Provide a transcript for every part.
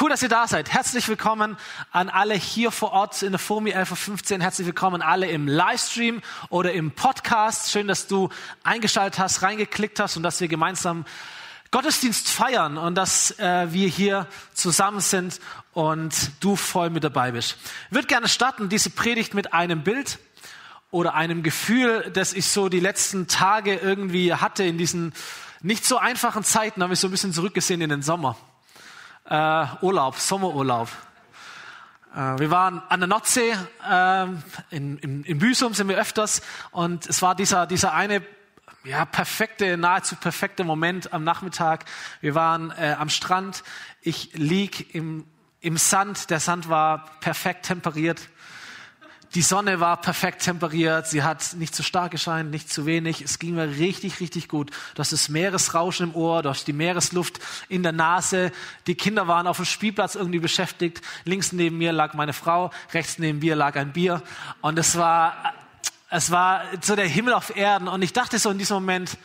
Cool, dass ihr da seid. Herzlich willkommen an alle hier vor Ort in der FOMI 11.15 Herzlich willkommen alle im Livestream oder im Podcast. Schön, dass du eingeschaltet hast, reingeklickt hast und dass wir gemeinsam Gottesdienst feiern und dass äh, wir hier zusammen sind und du voll mit dabei bist. Ich würde gerne starten, diese Predigt mit einem Bild oder einem Gefühl, das ich so die letzten Tage irgendwie hatte in diesen nicht so einfachen Zeiten, habe ich so ein bisschen zurückgesehen in den Sommer äh, Urlaub, Sommerurlaub. Äh, wir waren an der Nordsee, äh, in, in, in Büsum sind wir öfters und es war dieser, dieser eine ja, perfekte, nahezu perfekte Moment am Nachmittag. Wir waren äh, am Strand, ich lieg im, im Sand, der Sand war perfekt temperiert. Die Sonne war perfekt temperiert, sie hat nicht zu stark gescheint, nicht zu wenig. Es ging mir richtig, richtig gut. Du hast das Meeresrauschen im Ohr, du hast die Meeresluft in der Nase. Die Kinder waren auf dem Spielplatz irgendwie beschäftigt. Links neben mir lag meine Frau, rechts neben mir lag ein Bier. Und es war, es war so der Himmel auf Erden. Und ich dachte so in diesem Moment,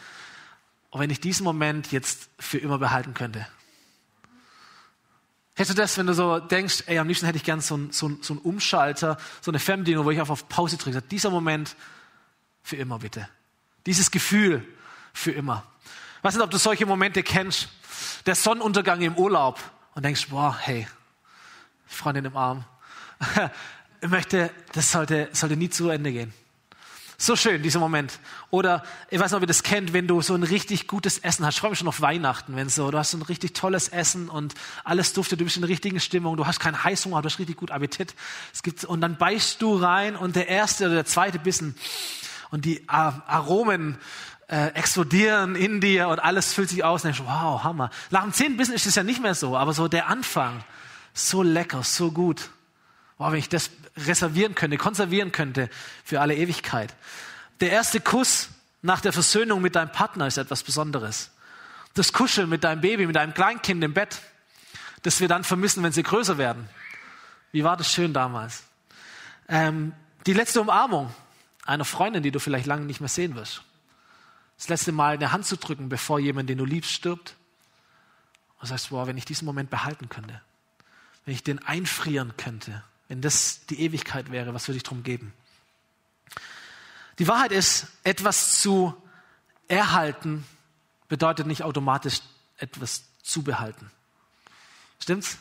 oh, wenn ich diesen Moment jetzt für immer behalten könnte. Hättest du das, wenn du so denkst, ey, am liebsten hätte ich gern so einen so so ein Umschalter, so eine Fernbedienung, wo ich einfach auf Pause drücke. Dieser Moment für immer bitte. Dieses Gefühl für immer. Ich weiß nicht, ob du solche Momente kennst. Der Sonnenuntergang im Urlaub und denkst, boah, hey, Freundin im Arm. Ich möchte, das sollte, sollte nie zu Ende gehen. So schön, dieser Moment. Oder, ich weiß ob ihr das kennt, wenn du so ein richtig gutes Essen hast. Ich freue mich schon auf Weihnachten, wenn so, du hast so ein richtig tolles Essen und alles duftet, du bist in der richtigen Stimmung, du hast keinen Heißhunger, du hast richtig gut Appetit. Es gibt, und dann beißt du rein und der erste oder der zweite Bissen und die Aromen äh, explodieren in dir und alles füllt sich aus und denkst, wow, Hammer. Nach dem zehnten Bissen ist es ja nicht mehr so, aber so der Anfang, so lecker, so gut. Wow, wenn ich das reservieren könnte, konservieren könnte für alle Ewigkeit. Der erste Kuss nach der Versöhnung mit deinem Partner ist etwas Besonderes. Das Kuscheln mit deinem Baby, mit deinem Kleinkind im Bett, das wir dann vermissen, wenn sie größer werden. Wie war das schön damals? Ähm, die letzte Umarmung einer Freundin, die du vielleicht lange nicht mehr sehen wirst. Das letzte Mal eine Hand zu drücken, bevor jemand, den du liebst, stirbt. Und sagst, boah, wenn ich diesen Moment behalten könnte, wenn ich den einfrieren könnte, wenn das die Ewigkeit wäre, was würde ich darum geben? Die Wahrheit ist, etwas zu erhalten bedeutet nicht automatisch etwas zu behalten. Stimmt's?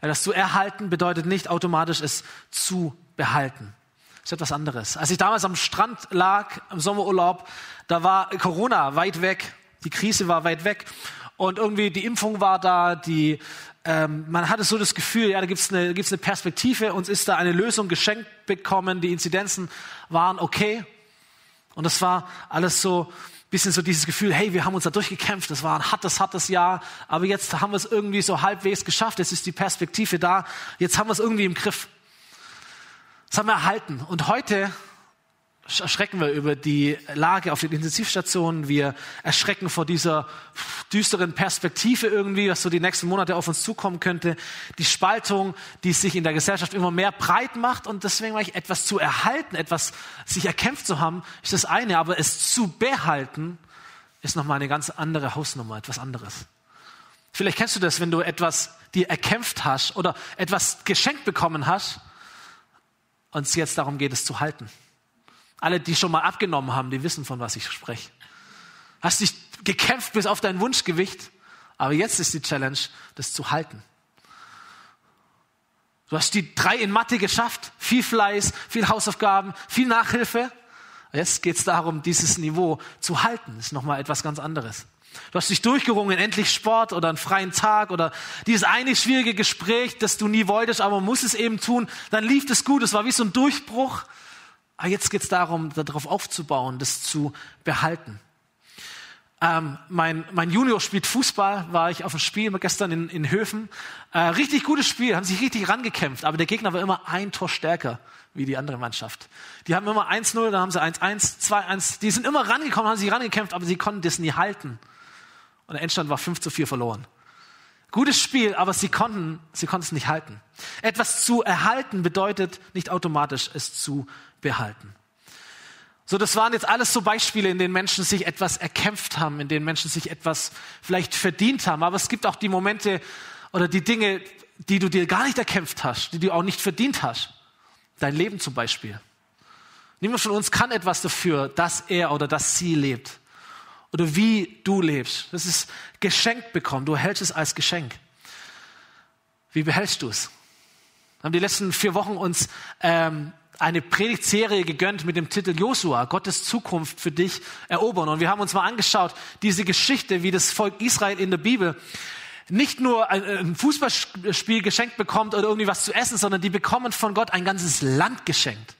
Etwas zu erhalten bedeutet nicht automatisch es zu behalten. Das ist etwas anderes. Als ich damals am Strand lag, im Sommerurlaub, da war Corona weit weg. Die Krise war weit weg. Und irgendwie die Impfung war da, die ähm, man hatte so das Gefühl, ja, da gibt's eine, gibt's eine Perspektive, uns ist da eine Lösung geschenkt bekommen, die Inzidenzen waren okay. Und das war alles so bisschen so dieses Gefühl, hey, wir haben uns da durchgekämpft, das war ein hartes, hartes Jahr, aber jetzt haben wir es irgendwie so halbwegs geschafft, jetzt ist die Perspektive da, jetzt haben wir es irgendwie im Griff. Das haben wir erhalten. Und heute erschrecken wir über die Lage auf den Intensivstationen. Wir erschrecken vor dieser düsteren Perspektive irgendwie, was so die nächsten Monate auf uns zukommen könnte. Die Spaltung, die sich in der Gesellschaft immer mehr breit macht. Und deswegen war ich etwas zu erhalten, etwas sich erkämpft zu haben, ist das eine. Aber es zu behalten, ist nochmal eine ganz andere Hausnummer, etwas anderes. Vielleicht kennst du das, wenn du etwas dir erkämpft hast oder etwas geschenkt bekommen hast und es jetzt darum geht, es zu halten. Alle, die schon mal abgenommen haben, die wissen, von was ich spreche. Hast dich gekämpft bis auf dein Wunschgewicht, aber jetzt ist die Challenge, das zu halten. Du hast die drei in Mathe geschafft, viel Fleiß, viel Hausaufgaben, viel Nachhilfe. Jetzt geht es darum, dieses Niveau zu halten. Das ist nochmal etwas ganz anderes. Du hast dich durchgerungen, endlich Sport oder einen freien Tag oder dieses eine schwierige Gespräch, das du nie wolltest, aber man muss es eben tun. Dann lief es gut, es war wie so ein Durchbruch. Aber jetzt geht es darum, darauf aufzubauen, das zu behalten. Ähm, mein, mein Junior spielt Fußball, war ich auf dem Spiel gestern in, in Höfen. Äh, richtig gutes Spiel, haben sich richtig rangekämpft, aber der Gegner war immer ein Tor stärker wie die andere Mannschaft. Die haben immer 1-0, dann haben sie 1-1, 2-1. Die sind immer rangekommen, haben sich rangekämpft, aber sie konnten das nie halten. Und der Endstand war 5 zu 4 verloren. Gutes Spiel, aber sie konnten, sie konnten es nicht halten. Etwas zu erhalten bedeutet nicht automatisch es zu behalten. So, das waren jetzt alles so Beispiele, in denen Menschen sich etwas erkämpft haben, in denen Menschen sich etwas vielleicht verdient haben. Aber es gibt auch die Momente oder die Dinge, die du dir gar nicht erkämpft hast, die du auch nicht verdient hast. Dein Leben zum Beispiel. Niemand von uns kann etwas dafür, dass er oder dass sie lebt. Oder wie du lebst. Das ist geschenkt bekommen. Du erhältst es als Geschenk. Wie behältst du es? Wir haben die letzten vier Wochen uns ähm, eine Predigtserie gegönnt mit dem Titel Josua, Gottes Zukunft für dich erobern. Und wir haben uns mal angeschaut, diese Geschichte, wie das Volk Israel in der Bibel nicht nur ein, Fußballspiel geschenkt bekommt oder irgendwie was zu essen, sondern die bekommen von Gott ein ganzes Land geschenkt,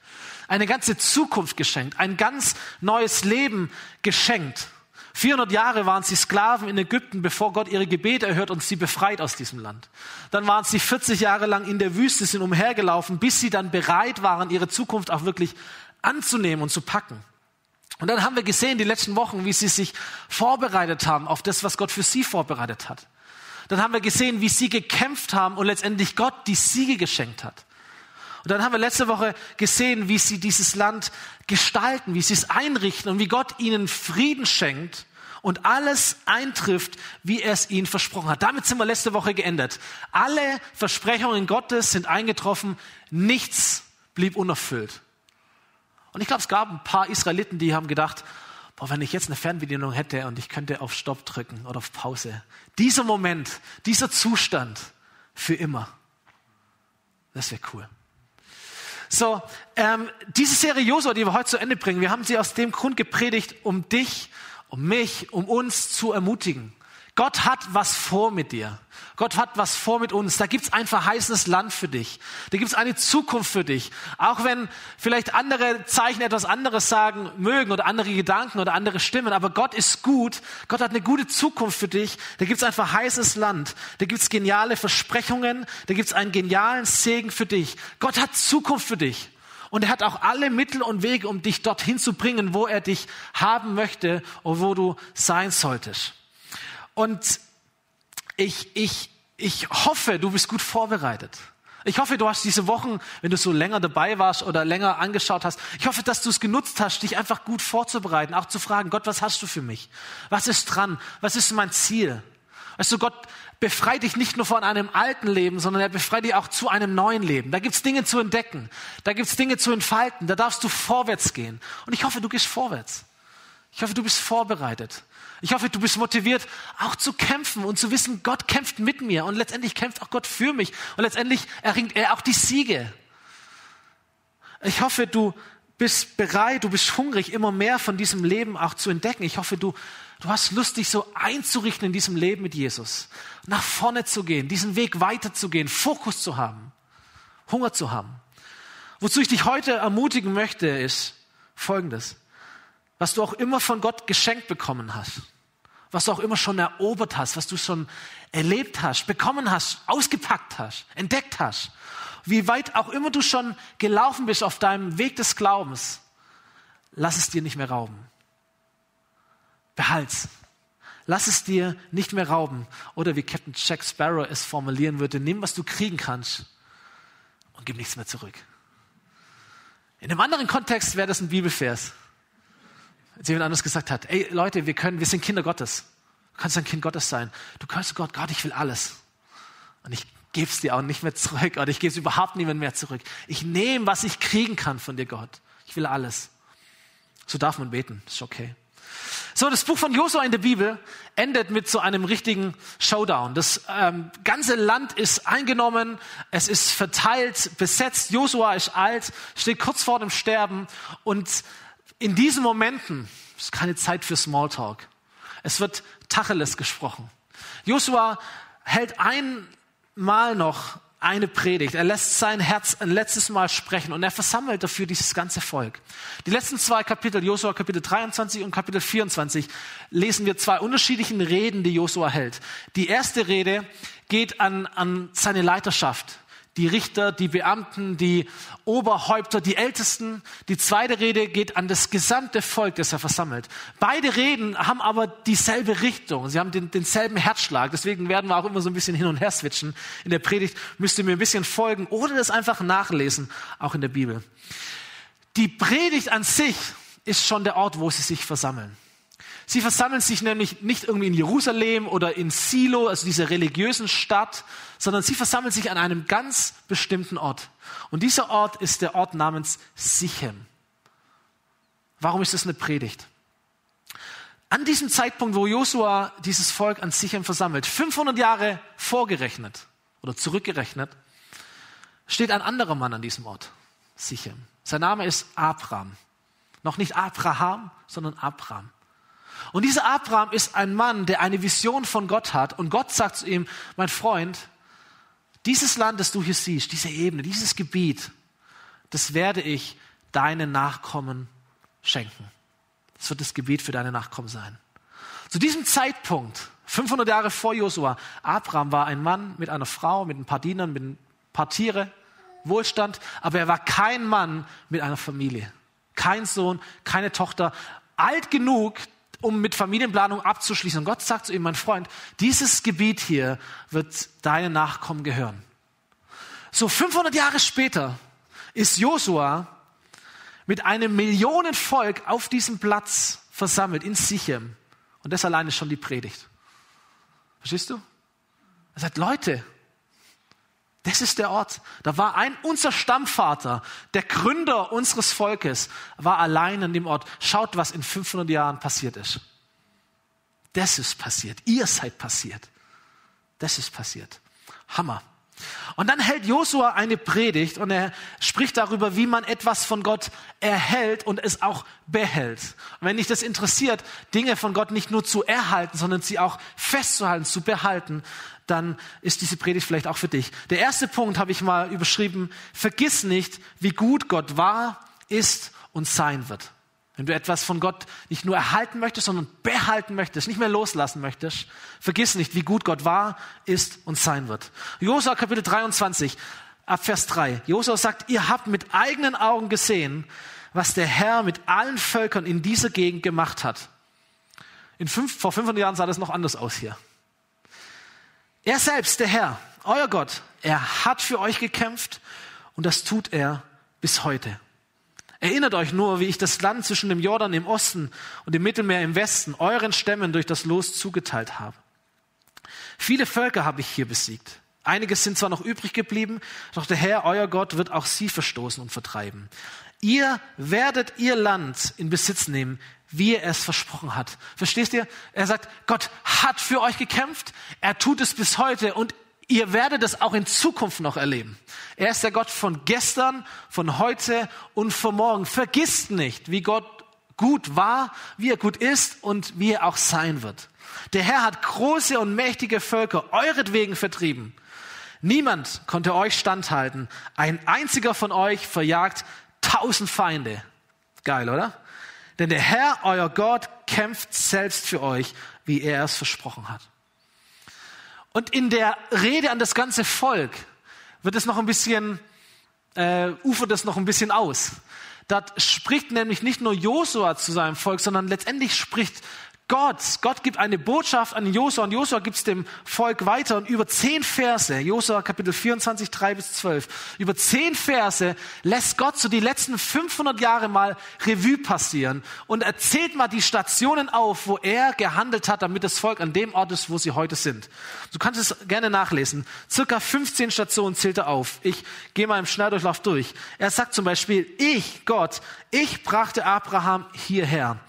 eine ganze Zukunft geschenkt, ein ganz neues Leben geschenkt. 400 Jahre waren sie Sklaven in Ägypten, bevor Gott ihre Gebete erhört und sie befreit aus diesem Land. Dann waren sie 40 Jahre lang in der Wüste, sind umhergelaufen, bis sie dann bereit waren, ihre Zukunft auch wirklich anzunehmen und zu packen. Und dann haben wir gesehen, die letzten Wochen, wie sie sich vorbereitet haben auf das, was Gott für sie vorbereitet hat. Dann haben wir gesehen, wie sie gekämpft haben und letztendlich Gott die Siege geschenkt hat. Und dann haben wir letzte Woche gesehen, wie sie dieses Land gestalten, wie sie es einrichten und wie Gott ihnen Frieden schenkt und alles eintrifft, wie er es ihnen versprochen hat. Damit sind wir letzte Woche geendet. Alle Versprechungen Gottes sind eingetroffen, nichts blieb unerfüllt. Und ich glaube, es gab ein paar Israeliten, die haben gedacht, boah, wenn ich jetzt eine Fernbedienung hätte und ich könnte auf Stopp drücken oder auf Pause. Dieser Moment, dieser Zustand für immer. Das wäre cool. So, ähm, diese Serie Josua, die wir heute zu Ende bringen, wir haben sie aus dem Grund gepredigt, um dich, um mich, um uns zu ermutigen. Gott hat was vor mit dir. Gott hat was vor mit uns. Da gibt's ein verheißenes Land für dich. Da gibt's eine Zukunft für dich. Auch wenn vielleicht andere Zeichen etwas anderes sagen mögen oder andere Gedanken oder andere Stimmen. Aber Gott ist gut. Gott hat eine gute Zukunft für dich. Da gibt's ein verheißenes Land. Da gibt's geniale Versprechungen. Da gibt's einen genialen Segen für dich. Gott hat Zukunft für dich. Und er hat auch alle Mittel und Wege, um dich dorthin zu bringen, wo er dich haben möchte und wo du sein solltest. Und ich, ich, ich hoffe, du bist gut vorbereitet. Ich hoffe, du hast diese Wochen, wenn du so länger dabei warst oder länger angeschaut hast, ich hoffe, dass du es genutzt hast, dich einfach gut vorzubereiten, auch zu fragen, Gott, was hast du für mich? Was ist dran? Was ist mein Ziel? Weißt du, Gott befreit dich nicht nur von einem alten Leben, sondern er befreit dich auch zu einem neuen Leben. Da gibt's Dinge zu entdecken, da gibt's Dinge zu entfalten, da darfst du vorwärts gehen. Und ich hoffe, du gehst vorwärts. Ich hoffe, du bist vorbereitet. Ich hoffe, du bist motiviert, auch zu kämpfen und zu wissen, Gott kämpft mit mir und letztendlich kämpft auch Gott für mich und letztendlich erringt er auch die Siege. Ich hoffe, du bist bereit, du bist hungrig, immer mehr von diesem Leben auch zu entdecken. Ich hoffe, du, du hast Lust, dich so einzurichten in diesem Leben mit Jesus, nach vorne zu gehen, diesen Weg weiterzugehen, Fokus zu haben, Hunger zu haben. Wozu ich dich heute ermutigen möchte, ist Folgendes was du auch immer von Gott geschenkt bekommen hast, was du auch immer schon erobert hast, was du schon erlebt hast, bekommen hast, ausgepackt hast, entdeckt hast, wie weit auch immer du schon gelaufen bist auf deinem Weg des Glaubens, lass es dir nicht mehr rauben. Behalt's. Lass es dir nicht mehr rauben. Oder wie Captain Jack Sparrow es formulieren würde, nimm, was du kriegen kannst und gib nichts mehr zurück. In einem anderen Kontext wäre das ein Bibelvers als jemand anderes gesagt hat, ey Leute, wir können, wir sind Kinder Gottes. Du kannst ein Kind Gottes sein. Du kannst Gott, Gott, ich will alles. Und ich gebe es dir auch nicht mehr zurück oder ich gebe es überhaupt niemand mehr zurück. Ich nehme, was ich kriegen kann von dir, Gott. Ich will alles. So darf man beten, ist okay. So, das Buch von Josua in der Bibel endet mit so einem richtigen Showdown. Das ähm, ganze Land ist eingenommen, es ist verteilt, besetzt. Josua ist alt, steht kurz vor dem Sterben und in diesen Momenten ist keine Zeit für Smalltalk. Es wird Tacheles gesprochen. Joshua hält einmal noch eine Predigt. Er lässt sein Herz ein letztes Mal sprechen und er versammelt dafür dieses ganze Volk. Die letzten zwei Kapitel, Josua Kapitel 23 und Kapitel 24, lesen wir zwei unterschiedlichen Reden, die Josua hält. Die erste Rede geht an, an seine Leiterschaft die Richter, die Beamten, die Oberhäupter, die Ältesten. Die zweite Rede geht an das gesamte Volk, das er versammelt. Beide Reden haben aber dieselbe Richtung. Sie haben den, denselben Herzschlag. Deswegen werden wir auch immer so ein bisschen hin und her switchen. In der Predigt müsst ihr mir ein bisschen folgen oder das einfach nachlesen, auch in der Bibel. Die Predigt an sich ist schon der Ort, wo sie sich versammeln. Sie versammeln sich nämlich nicht irgendwie in Jerusalem oder in Silo, also dieser religiösen Stadt, sondern sie versammeln sich an einem ganz bestimmten Ort. Und dieser Ort ist der Ort namens Sichem. Warum ist das eine Predigt? An diesem Zeitpunkt, wo Josua dieses Volk an Sichem versammelt, 500 Jahre vorgerechnet oder zurückgerechnet, steht ein anderer Mann an diesem Ort, Sichem. Sein Name ist Abraham. Noch nicht Abraham, sondern Abraham. Und dieser Abraham ist ein Mann, der eine Vision von Gott hat. Und Gott sagt zu ihm, mein Freund, dieses Land, das du hier siehst, diese Ebene, dieses Gebiet, das werde ich deinen Nachkommen schenken. Das wird das Gebiet für deine Nachkommen sein. Zu diesem Zeitpunkt, 500 Jahre vor Josua, Abraham war ein Mann mit einer Frau, mit ein paar Dienern, mit ein paar Tiere, Wohlstand, aber er war kein Mann mit einer Familie. Kein Sohn, keine Tochter, alt genug, um mit Familienplanung abzuschließen. Und Gott sagt zu ihm, mein Freund, dieses Gebiet hier wird deinen Nachkommen gehören. So 500 Jahre später ist Josua mit einem Millionenvolk auf diesem Platz versammelt in Sichem. Und das allein ist schon die Predigt. Verstehst du? Er sagt, Leute, das ist der Ort. Da war ein, unser Stammvater, der Gründer unseres Volkes, war allein an dem Ort. Schaut, was in 500 Jahren passiert ist. Das ist passiert. Ihr seid passiert. Das ist passiert. Hammer. Und dann hält Josua eine Predigt und er spricht darüber, wie man etwas von Gott erhält und es auch behält. Und wenn dich das interessiert, Dinge von Gott nicht nur zu erhalten, sondern sie auch festzuhalten, zu behalten, dann ist diese Predigt vielleicht auch für dich. Der erste Punkt habe ich mal überschrieben, vergiss nicht, wie gut Gott war, ist und sein wird. Wenn du etwas von Gott nicht nur erhalten möchtest, sondern behalten möchtest, nicht mehr loslassen möchtest, vergiss nicht, wie gut Gott war, ist und sein wird. Josua Kapitel 23, ab Vers 3. Josua sagt, ihr habt mit eigenen Augen gesehen, was der Herr mit allen Völkern in dieser Gegend gemacht hat. In fünf, vor 500 Jahren sah das noch anders aus hier. Er selbst, der Herr, euer Gott, er hat für euch gekämpft und das tut er bis heute. Erinnert euch nur, wie ich das Land zwischen dem Jordan im Osten und dem Mittelmeer im Westen euren Stämmen durch das Los zugeteilt habe. Viele Völker habe ich hier besiegt. Einige sind zwar noch übrig geblieben, doch der Herr, euer Gott, wird auch sie verstoßen und vertreiben. Ihr werdet ihr Land in Besitz nehmen, wie er es versprochen hat. Verstehst ihr? Er sagt, Gott hat für euch gekämpft, er tut es bis heute und Ihr werdet es auch in Zukunft noch erleben. Er ist der Gott von gestern, von heute und von morgen. Vergisst nicht, wie Gott gut war, wie er gut ist und wie er auch sein wird. Der Herr hat große und mächtige Völker euretwegen vertrieben. Niemand konnte euch standhalten. Ein einziger von euch verjagt tausend Feinde. Geil, oder? Denn der Herr, euer Gott, kämpft selbst für euch, wie er es versprochen hat. Und in der Rede an das ganze Volk wird es noch ein bisschen, äh, ufert es noch ein bisschen aus. Dort spricht nämlich nicht nur Josua zu seinem Volk, sondern letztendlich spricht Gott, Gott gibt eine Botschaft an Josua und Josua gibt es dem Volk weiter und über zehn Verse, Josua Kapitel 24, 3 bis 12, über zehn Verse lässt Gott so die letzten 500 Jahre mal Revue passieren und erzählt mal die Stationen auf, wo er gehandelt hat, damit das Volk an dem Ort ist, wo sie heute sind. Du kannst es gerne nachlesen. Circa 15 Stationen zählt er auf. Ich gehe mal im Schnelldurchlauf durch. Er sagt zum Beispiel, ich, Gott, ich brachte Abraham hierher.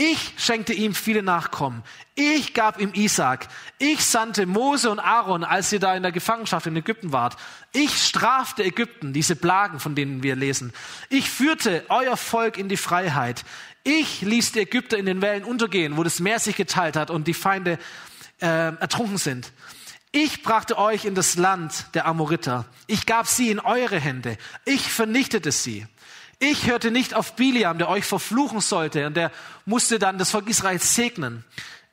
Ich schenkte ihm viele Nachkommen. Ich gab ihm Isaac. Ich sandte Mose und Aaron, als ihr da in der Gefangenschaft in Ägypten wart. Ich strafte Ägypten, diese Plagen, von denen wir lesen. Ich führte euer Volk in die Freiheit. Ich ließ die Ägypter in den Wellen untergehen, wo das Meer sich geteilt hat und die Feinde äh, ertrunken sind. Ich brachte euch in das Land der Amoriter. Ich gab sie in eure Hände. Ich vernichtete sie. Ich hörte nicht auf Biliam, der euch verfluchen sollte, und der musste dann das Volk Israel segnen.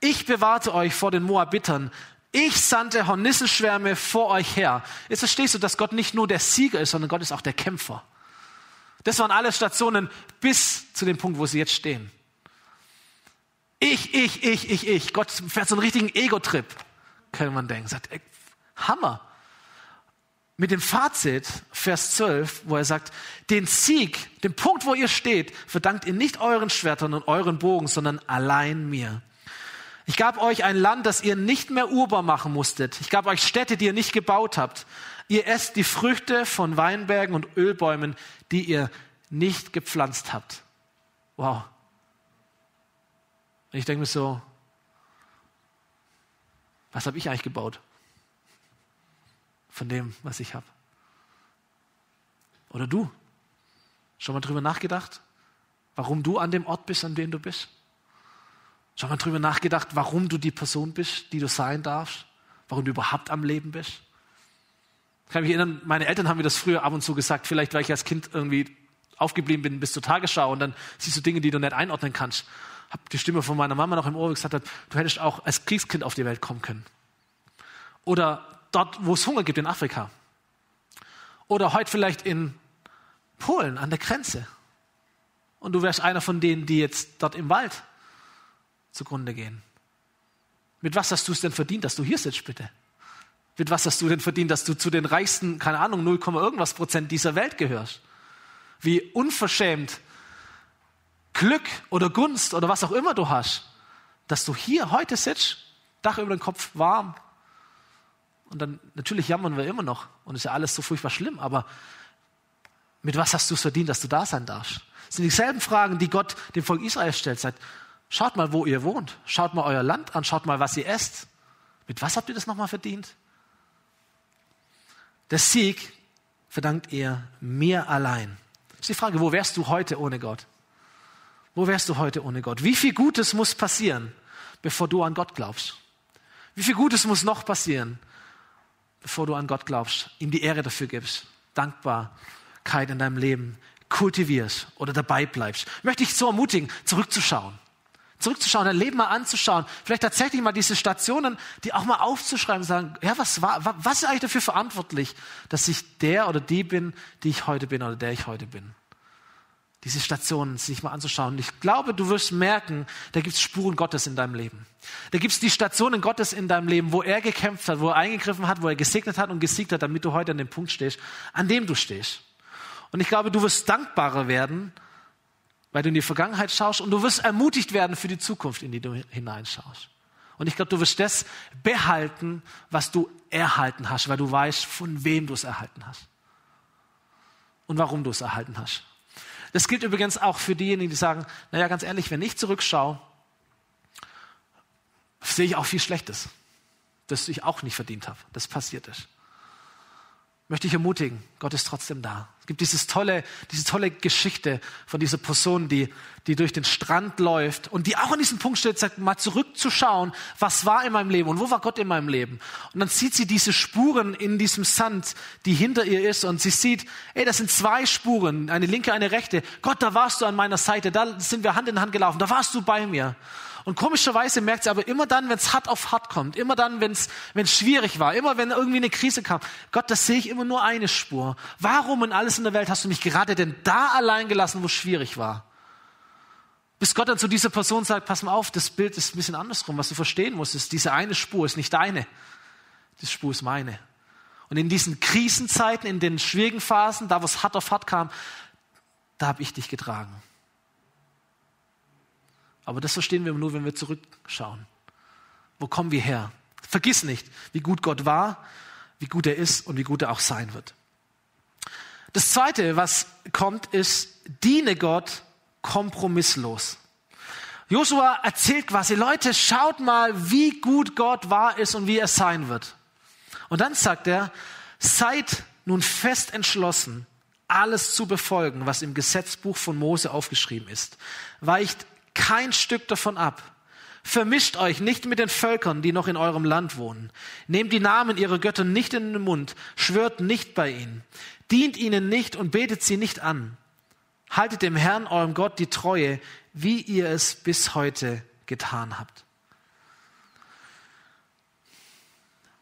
Ich bewahrte euch vor den Moabitern. Ich sandte Hornissenschwärme vor euch her. Jetzt verstehst du, dass Gott nicht nur der Sieger ist, sondern Gott ist auch der Kämpfer. Das waren alle Stationen bis zu dem Punkt, wo sie jetzt stehen. Ich, ich, ich, ich, ich. Gott fährt so einen richtigen Ego-Trip, könnte man denken. Sagt, ey, Hammer. Mit dem Fazit, Vers 12, wo er sagt, den Sieg, den Punkt, wo ihr steht, verdankt ihr nicht euren Schwertern und euren Bogen, sondern allein mir. Ich gab euch ein Land, das ihr nicht mehr urbar machen musstet. Ich gab euch Städte, die ihr nicht gebaut habt. Ihr esst die Früchte von Weinbergen und Ölbäumen, die ihr nicht gepflanzt habt. Wow. Und ich denke mir so, was habe ich eigentlich gebaut? Von dem, was ich habe. Oder du? Schon mal drüber nachgedacht, warum du an dem Ort bist, an dem du bist? Schon mal drüber nachgedacht, warum du die Person bist, die du sein darfst? Warum du überhaupt am Leben bist? Ich kann mich erinnern, meine Eltern haben mir das früher ab und zu gesagt, vielleicht weil ich als Kind irgendwie aufgeblieben bin bis zur Tagesschau und dann siehst du Dinge, die du nicht einordnen kannst. Hab die Stimme von meiner Mama noch im Ohr gesagt hat, du hättest auch als Kriegskind auf die Welt kommen können. Oder dort, wo es Hunger gibt in Afrika. Oder heute vielleicht in Polen an der Grenze. Und du wärst einer von denen, die jetzt dort im Wald zugrunde gehen. Mit was hast du es denn verdient, dass du hier sitzt, bitte? Mit was hast du denn verdient, dass du zu den reichsten, keine Ahnung, 0, irgendwas Prozent dieser Welt gehörst? Wie unverschämt Glück oder Gunst oder was auch immer du hast, dass du hier heute sitzt, Dach über den Kopf warm. Und dann, natürlich jammern wir immer noch und ist ja alles so furchtbar schlimm, aber mit was hast du es verdient, dass du da sein darfst? Das sind dieselben Fragen, die Gott dem Volk Israel stellt. Sagt, Schaut mal, wo ihr wohnt. Schaut mal euer Land an. Schaut mal, was ihr esst. Mit was habt ihr das nochmal verdient? Der Sieg verdankt ihr mir allein. Das ist die Frage, wo wärst du heute ohne Gott? Wo wärst du heute ohne Gott? Wie viel Gutes muss passieren, bevor du an Gott glaubst? Wie viel Gutes muss noch passieren, bevor du an Gott glaubst, ihm die Ehre dafür gibst, Dankbarkeit in deinem Leben kultivierst oder dabei bleibst? Ich möchte dich so ermutigen, zurückzuschauen zurückzuschauen, dein Leben mal anzuschauen, vielleicht tatsächlich mal diese Stationen, die auch mal aufzuschreiben, sagen, ja, was war, was ist eigentlich dafür verantwortlich, dass ich der oder die bin, die ich heute bin oder der ich heute bin? Diese Stationen sich mal anzuschauen. Ich glaube, du wirst merken, da gibt es Spuren Gottes in deinem Leben. Da gibt es die Stationen Gottes in deinem Leben, wo er gekämpft hat, wo er eingegriffen hat, wo er gesegnet hat und gesiegt hat, damit du heute an dem Punkt stehst, an dem du stehst. Und ich glaube, du wirst dankbarer werden, weil du in die Vergangenheit schaust und du wirst ermutigt werden für die Zukunft, in die du hineinschaust. Und ich glaube, du wirst das behalten, was du erhalten hast, weil du weißt, von wem du es erhalten hast. Und warum du es erhalten hast. Das gilt übrigens auch für diejenigen, die sagen, naja, ganz ehrlich, wenn ich zurückschaue, sehe ich auch viel Schlechtes, das ich auch nicht verdient habe, das passiert ist möchte ich ermutigen, Gott ist trotzdem da. Es gibt dieses tolle, diese tolle Geschichte von dieser Person, die, die durch den Strand läuft und die auch an diesem Punkt steht, sagt, mal zurückzuschauen, was war in meinem Leben und wo war Gott in meinem Leben. Und dann sieht sie diese Spuren in diesem Sand, die hinter ihr ist und sie sieht, ey, das sind zwei Spuren, eine linke, eine rechte. Gott, da warst du an meiner Seite, da sind wir Hand in Hand gelaufen, da warst du bei mir. Und komischerweise merkt sie aber immer dann, wenn es hart auf hart kommt, immer dann, wenn es schwierig war, immer wenn irgendwie eine Krise kam, Gott, das sehe ich immer nur eine Spur. Warum in alles in der Welt hast du mich gerade denn da allein gelassen, wo es schwierig war? Bis Gott dann zu dieser Person sagt, pass mal auf, das Bild ist ein bisschen andersrum. Was du verstehen musst, ist, diese eine Spur ist nicht deine. Die Spur ist meine. Und in diesen Krisenzeiten, in den schwierigen Phasen, da wo es hart auf hart kam, da habe ich dich getragen. Aber das verstehen wir nur, wenn wir zurückschauen. Wo kommen wir her? Vergiss nicht, wie gut Gott war, wie gut er ist und wie gut er auch sein wird. Das Zweite, was kommt, ist, diene Gott kompromisslos. Josua erzählt quasi, Leute, schaut mal, wie gut Gott war ist und wie er sein wird. Und dann sagt er, seid nun fest entschlossen, alles zu befolgen, was im Gesetzbuch von Mose aufgeschrieben ist. Weicht kein Stück davon ab. Vermischt euch nicht mit den Völkern, die noch in eurem Land wohnen. Nehmt die Namen ihrer Götter nicht in den Mund, schwört nicht bei ihnen. Dient ihnen nicht und betet sie nicht an. Haltet dem Herrn, eurem Gott, die Treue, wie ihr es bis heute getan habt.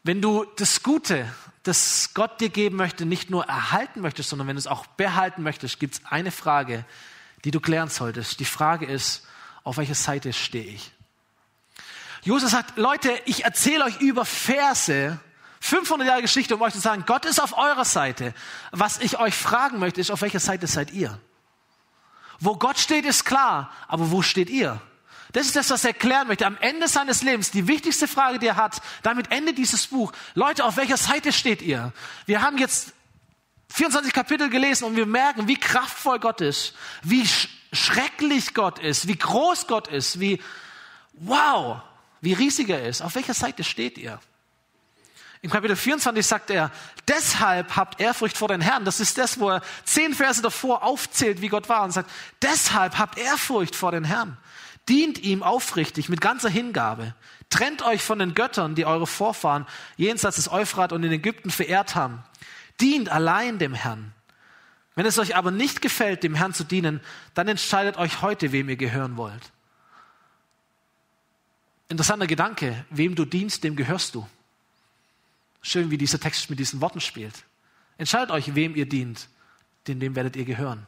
Wenn du das Gute, das Gott dir geben möchte, nicht nur erhalten möchtest, sondern wenn du es auch behalten möchtest, gibt es eine Frage, die du klären solltest. Die Frage ist, auf welcher Seite stehe ich. Josef sagt, Leute, ich erzähle euch über Verse 500 Jahre Geschichte, um euch zu sagen, Gott ist auf eurer Seite. Was ich euch fragen möchte, ist, auf welcher Seite seid ihr? Wo Gott steht, ist klar, aber wo steht ihr? Das ist das, was er erklären möchte. Am Ende seines Lebens, die wichtigste Frage, die er hat, damit endet dieses Buch. Leute, auf welcher Seite steht ihr? Wir haben jetzt 24 Kapitel gelesen und wir merken, wie kraftvoll Gott ist, wie schrecklich Gott ist, wie groß Gott ist, wie wow, wie riesig er ist. Auf welcher Seite steht ihr? Im Kapitel 24 sagt er, deshalb habt Ehrfurcht vor den Herrn. Das ist das, wo er zehn Verse davor aufzählt, wie Gott war und sagt, deshalb habt Ehrfurcht vor den Herrn. Dient ihm aufrichtig mit ganzer Hingabe. Trennt euch von den Göttern, die eure Vorfahren jenseits des Euphrat und in Ägypten verehrt haben. Dient allein dem Herrn. Wenn es euch aber nicht gefällt, dem Herrn zu dienen, dann entscheidet euch heute, wem ihr gehören wollt. Interessanter Gedanke, wem du dienst, dem gehörst du. Schön, wie dieser Text mit diesen Worten spielt. Entscheidet euch, wem ihr dient, denn dem werdet ihr gehören.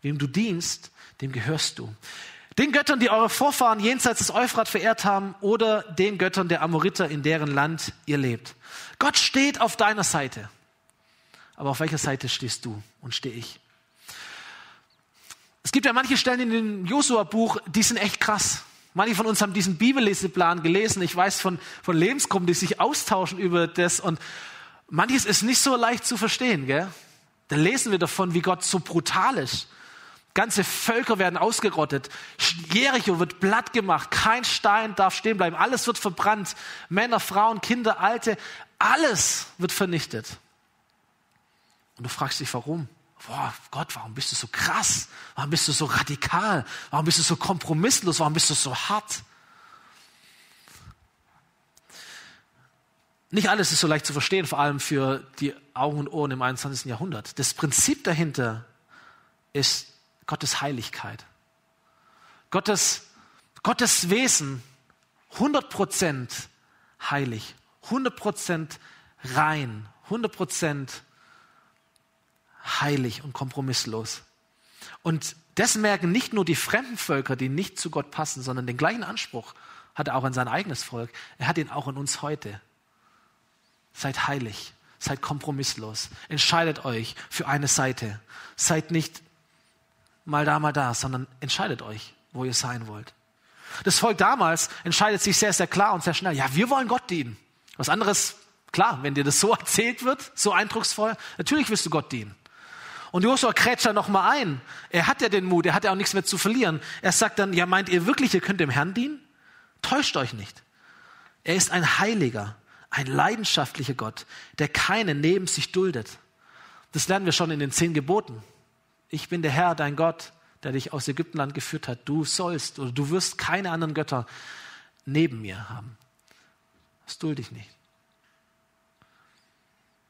Wem du dienst, dem gehörst du. Den Göttern, die eure Vorfahren jenseits des Euphrat verehrt haben, oder den Göttern der Amoriter, in deren Land ihr lebt. Gott steht auf deiner Seite. Aber auf welcher Seite stehst du und stehe ich? Es gibt ja manche Stellen in dem Josua-Buch, die sind echt krass. Manche von uns haben diesen Bibelleseplan gelesen. Ich weiß von, von Lebensgruppen, die sich austauschen über das. Und manches ist nicht so leicht zu verstehen. Gell? Da lesen wir davon, wie Gott so brutal ist. Ganze Völker werden ausgerottet. Jericho wird platt gemacht. Kein Stein darf stehen bleiben. Alles wird verbrannt. Männer, Frauen, Kinder, Alte. Alles wird vernichtet. Und du fragst dich, warum? Boah, Gott, warum bist du so krass? Warum bist du so radikal? Warum bist du so kompromisslos? Warum bist du so hart? Nicht alles ist so leicht zu verstehen, vor allem für die Augen und Ohren im 21. Jahrhundert. Das Prinzip dahinter ist Gottes Heiligkeit. Gottes, Gottes Wesen 100% heilig, 100% rein, 100% heilig und kompromisslos. Und das merken nicht nur die fremden Völker, die nicht zu Gott passen, sondern den gleichen Anspruch hat er auch an sein eigenes Volk. Er hat ihn auch an uns heute. Seid heilig, seid kompromisslos, entscheidet euch für eine Seite. Seid nicht mal da, mal da, sondern entscheidet euch, wo ihr sein wollt. Das Volk damals entscheidet sich sehr, sehr klar und sehr schnell. Ja, wir wollen Gott dienen. Was anderes, klar, wenn dir das so erzählt wird, so eindrucksvoll, natürlich wirst du Gott dienen. Und Josua krätscht da nochmal ein. Er hat ja den Mut, er hat ja auch nichts mehr zu verlieren. Er sagt dann, ja, meint ihr wirklich, ihr könnt dem Herrn dienen? Täuscht euch nicht. Er ist ein Heiliger, ein leidenschaftlicher Gott, der keinen neben sich duldet. Das lernen wir schon in den zehn Geboten. Ich bin der Herr, dein Gott, der dich aus Ägyptenland geführt hat. Du sollst oder du wirst keine anderen Götter neben mir haben. Das dulde ich nicht.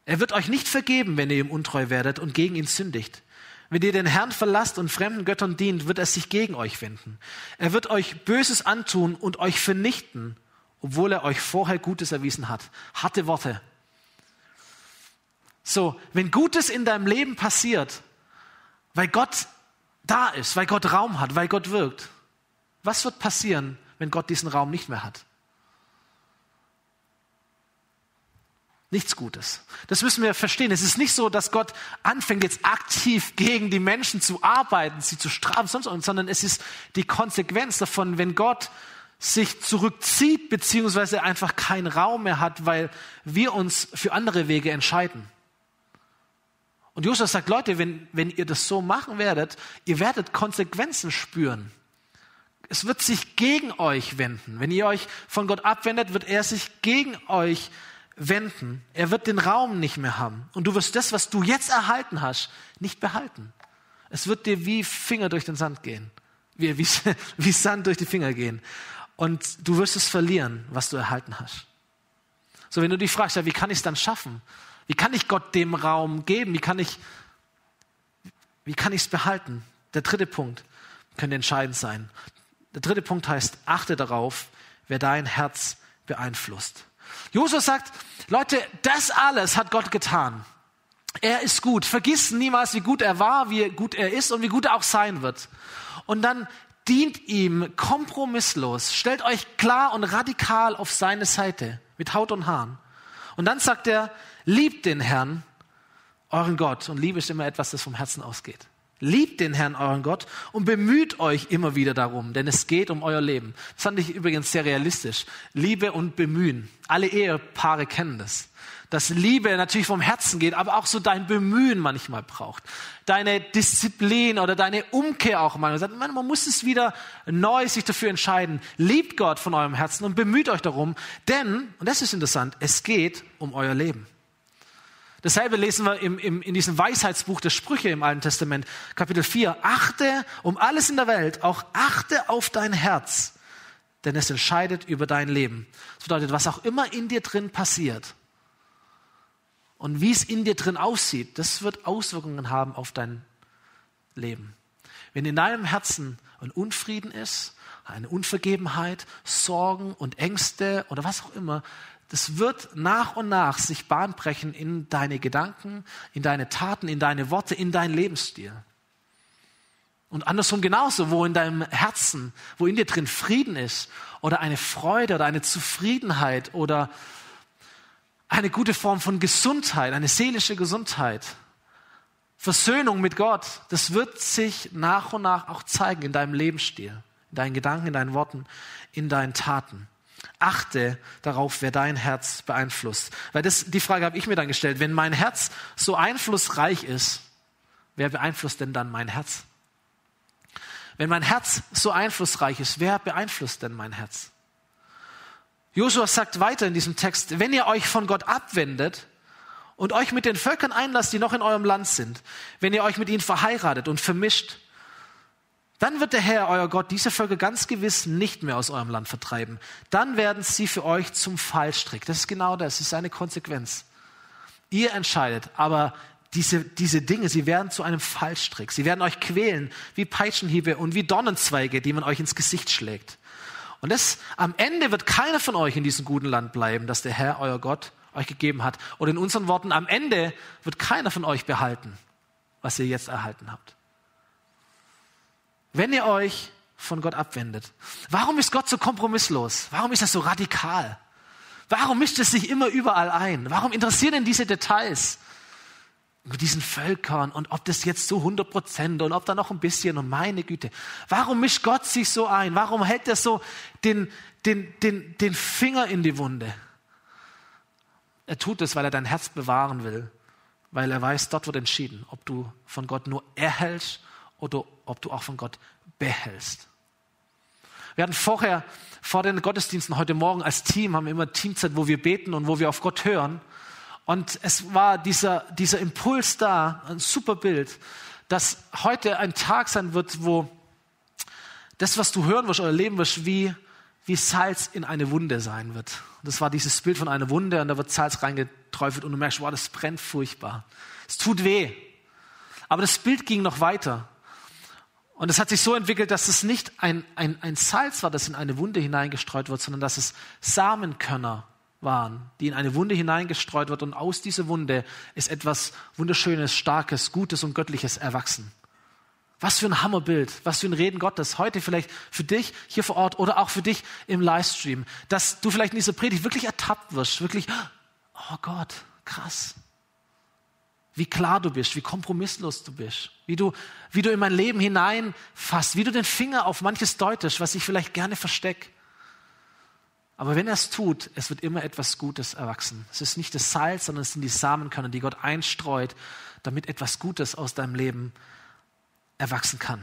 Er wird euch nicht vergeben, wenn ihr ihm untreu werdet und gegen ihn sündigt. Wenn ihr den Herrn verlasst und fremden Göttern dient, wird er sich gegen euch wenden. Er wird euch Böses antun und euch vernichten, obwohl er euch vorher Gutes erwiesen hat. Harte Worte. So, wenn Gutes in deinem Leben passiert, weil Gott da ist, weil Gott Raum hat, weil Gott wirkt, was wird passieren, wenn Gott diesen Raum nicht mehr hat? Nichts Gutes. Das müssen wir verstehen. Es ist nicht so, dass Gott anfängt, jetzt aktiv gegen die Menschen zu arbeiten, sie zu strafen, sonst, sondern es ist die Konsequenz davon, wenn Gott sich zurückzieht, beziehungsweise einfach keinen Raum mehr hat, weil wir uns für andere Wege entscheiden. Und Josua sagt, Leute, wenn, wenn ihr das so machen werdet, ihr werdet Konsequenzen spüren. Es wird sich gegen euch wenden. Wenn ihr euch von Gott abwendet, wird er sich gegen euch wenden wenden. Er wird den Raum nicht mehr haben. Und du wirst das, was du jetzt erhalten hast, nicht behalten. Es wird dir wie Finger durch den Sand gehen. Wie, wie, wie Sand durch die Finger gehen. Und du wirst es verlieren, was du erhalten hast. So, wenn du dich fragst, ja, wie kann ich es dann schaffen? Wie kann ich Gott dem Raum geben? Wie kann ich, wie kann ich es behalten? Der dritte Punkt könnte entscheidend sein. Der dritte Punkt heißt, achte darauf, wer dein Herz beeinflusst. Josua sagt, Leute, das alles hat Gott getan. Er ist gut. Vergiss niemals, wie gut er war, wie gut er ist und wie gut er auch sein wird. Und dann dient ihm kompromisslos. Stellt euch klar und radikal auf seine Seite mit Haut und Haaren. Und dann sagt er, liebt den Herrn, euren Gott. Und Liebe ist immer etwas, das vom Herzen ausgeht. Liebt den Herrn, euren Gott, und bemüht euch immer wieder darum, denn es geht um euer Leben. Das fand ich übrigens sehr realistisch. Liebe und bemühen. Alle Ehepaare kennen das. Dass Liebe natürlich vom Herzen geht, aber auch so dein Bemühen manchmal braucht. Deine Disziplin oder deine Umkehr auch manchmal. Man muss es wieder neu sich dafür entscheiden. Liebt Gott von eurem Herzen und bemüht euch darum, denn, und das ist interessant, es geht um euer Leben. Dasselbe lesen wir im, im, in diesem Weisheitsbuch der Sprüche im Alten Testament, Kapitel 4. Achte um alles in der Welt, auch achte auf dein Herz, denn es entscheidet über dein Leben. Das bedeutet, was auch immer in dir drin passiert und wie es in dir drin aussieht, das wird Auswirkungen haben auf dein Leben. Wenn in deinem Herzen ein Unfrieden ist, eine Unvergebenheit, Sorgen und Ängste oder was auch immer, das wird nach und nach sich Bahn brechen in deine Gedanken, in deine Taten, in deine Worte, in deinen Lebensstil. Und andersrum genauso, wo in deinem Herzen, wo in dir drin Frieden ist oder eine Freude oder eine Zufriedenheit oder eine gute Form von Gesundheit, eine seelische Gesundheit, Versöhnung mit Gott, das wird sich nach und nach auch zeigen in deinem Lebensstil, in deinen Gedanken, in deinen Worten, in deinen Taten achte darauf, wer dein Herz beeinflusst. Weil das, die Frage habe ich mir dann gestellt. Wenn mein Herz so einflussreich ist, wer beeinflusst denn dann mein Herz? Wenn mein Herz so einflussreich ist, wer beeinflusst denn mein Herz? Josua sagt weiter in diesem Text, wenn ihr euch von Gott abwendet und euch mit den Völkern einlasst, die noch in eurem Land sind, wenn ihr euch mit ihnen verheiratet und vermischt, dann wird der Herr, euer Gott, diese Völker ganz gewiss nicht mehr aus eurem Land vertreiben. Dann werden sie für euch zum Fallstrick. Das ist genau das, das ist eine Konsequenz. Ihr entscheidet, aber diese, diese Dinge, sie werden zu einem Fallstrick. Sie werden euch quälen wie Peitschenhiebe und wie Dornenzweige, die man euch ins Gesicht schlägt. Und das, am Ende wird keiner von euch in diesem guten Land bleiben, das der Herr, euer Gott, euch gegeben hat. Oder in unseren Worten, am Ende wird keiner von euch behalten, was ihr jetzt erhalten habt wenn ihr euch von Gott abwendet. Warum ist Gott so kompromisslos? Warum ist er so radikal? Warum mischt es sich immer überall ein? Warum interessieren ihn diese Details? Mit diesen Völkern und ob das jetzt so 100 Prozent und ob da noch ein bisschen und meine Güte. Warum mischt Gott sich so ein? Warum hält er so den, den, den, den Finger in die Wunde? Er tut es, weil er dein Herz bewahren will, weil er weiß, dort wird entschieden, ob du von Gott nur erhältst oder ob du auch von Gott behältst. Wir hatten vorher, vor den Gottesdiensten heute Morgen als Team, haben wir immer Teamzeit, wo wir beten und wo wir auf Gott hören. Und es war dieser, dieser Impuls da, ein super Bild, dass heute ein Tag sein wird, wo das, was du hören wirst oder erleben wirst, wie, wie Salz in eine Wunde sein wird. Das war dieses Bild von einer Wunde und da wird Salz reingeträufelt und du merkst, wow, das brennt furchtbar. Es tut weh. Aber das Bild ging noch weiter. Und es hat sich so entwickelt, dass es nicht ein, ein, ein Salz war, das in eine Wunde hineingestreut wird, sondern dass es Samenkörner waren, die in eine Wunde hineingestreut wird. Und aus dieser Wunde ist etwas Wunderschönes, Starkes, Gutes und Göttliches erwachsen. Was für ein Hammerbild, was für ein Reden Gottes. Heute vielleicht für dich hier vor Ort oder auch für dich im Livestream, dass du vielleicht in dieser Predigt wirklich ertappt wirst, wirklich, oh Gott, krass wie klar du bist, wie kompromisslos du bist, wie du, wie du in mein Leben hineinfasst, wie du den Finger auf manches deutest, was ich vielleicht gerne verstecke. Aber wenn er es tut, es wird immer etwas Gutes erwachsen. Es ist nicht das Salz, sondern es sind die Samenkörner, die Gott einstreut, damit etwas Gutes aus deinem Leben erwachsen kann.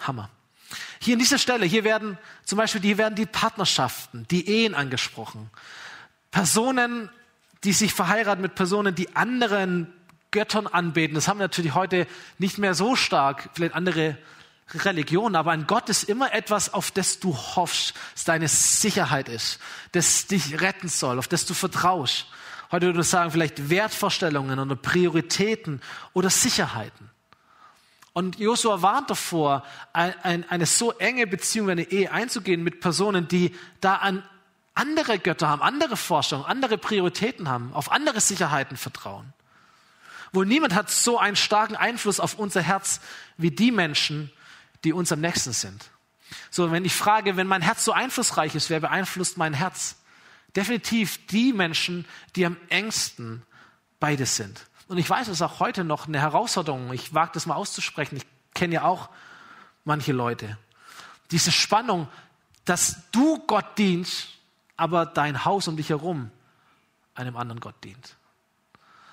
Hammer. Hier an dieser Stelle, hier werden zum Beispiel, hier werden die Partnerschaften, die Ehen angesprochen. Personen, die sich verheiraten mit Personen, die anderen Göttern anbeten. Das haben wir natürlich heute nicht mehr so stark, vielleicht andere Religionen, aber ein Gott ist immer etwas, auf das du hoffst, das deine Sicherheit ist, das dich retten soll, auf das du vertraust. Heute würde ich sagen, vielleicht Wertvorstellungen oder Prioritäten oder Sicherheiten. Und Josua warnt davor, ein, ein, eine so enge Beziehung, eine Ehe einzugehen mit Personen, die da an andere Götter haben, andere Forschung, andere Prioritäten haben, auf andere Sicherheiten vertrauen. Wohl niemand hat so einen starken Einfluss auf unser Herz wie die Menschen, die uns am nächsten sind. So, wenn ich frage, wenn mein Herz so einflussreich ist, wer beeinflusst mein Herz? definitiv die Menschen, die am engsten beides sind. Und ich weiß, es ist auch heute noch eine Herausforderung. Ich wage das mal auszusprechen. Ich kenne ja auch manche Leute. Diese Spannung, dass du Gott dienst, aber dein Haus um dich herum einem anderen Gott dient.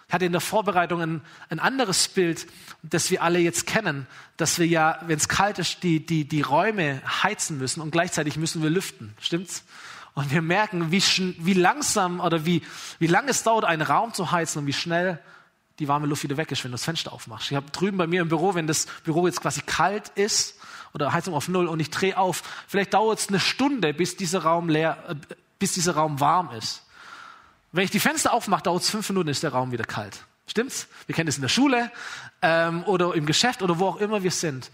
Ich hatte in der Vorbereitung ein, ein anderes Bild, das wir alle jetzt kennen, dass wir ja, wenn es kalt ist, die, die, die Räume heizen müssen und gleichzeitig müssen wir lüften. Stimmt's? Und wir merken, wie, wie langsam oder wie, wie lange es dauert, einen Raum zu heizen und wie schnell die warme Luft wieder weg ist, wenn du das Fenster aufmachst. Ich habe drüben bei mir im Büro, wenn das Büro jetzt quasi kalt ist oder Heizung auf Null und ich drehe auf, vielleicht dauert es eine Stunde, bis dieser Raum leer, äh, bis dieser Raum warm ist. Wenn ich die Fenster aufmache, dauert es fünf Minuten, ist der Raum wieder kalt. Stimmt's? Wir kennen das in der Schule ähm, oder im Geschäft oder wo auch immer wir sind.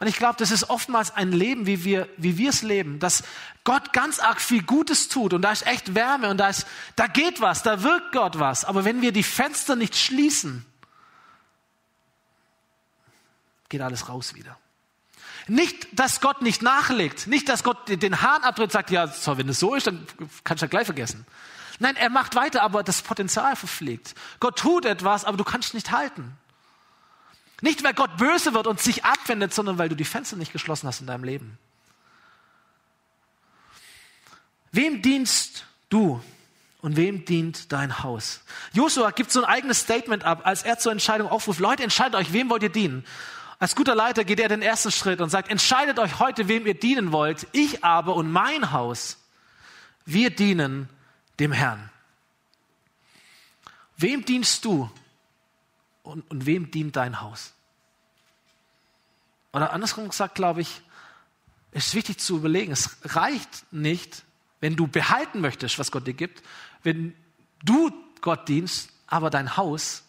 Und ich glaube, das ist oftmals ein Leben, wie wir, wie wir es leben, dass Gott ganz arg viel Gutes tut und da ist echt Wärme und da ist, da geht was, da wirkt Gott was. Aber wenn wir die Fenster nicht schließen, geht alles raus wieder. Nicht, dass Gott nicht nachlegt, nicht, dass Gott den Hahn abdreht und sagt, ja, so, wenn es so ist, dann kannst du ja gleich vergessen. Nein, er macht weiter, aber das Potenzial verpflegt. Gott tut etwas, aber du kannst nicht halten. Nicht, weil Gott böse wird und sich abwendet, sondern weil du die Fenster nicht geschlossen hast in deinem Leben. Wem dienst du und wem dient dein Haus? Josua gibt so ein eigenes Statement ab, als er zur Entscheidung aufruft, Leute, entscheidet euch, wem wollt ihr dienen? Als guter Leiter geht er den ersten Schritt und sagt, entscheidet euch heute, wem ihr dienen wollt. Ich aber und mein Haus, wir dienen dem Herrn. Wem dienst du und, und wem dient dein Haus? Oder andersrum gesagt, glaube ich, es ist wichtig zu überlegen, es reicht nicht, wenn du behalten möchtest, was Gott dir gibt, wenn du Gott dienst, aber dein Haus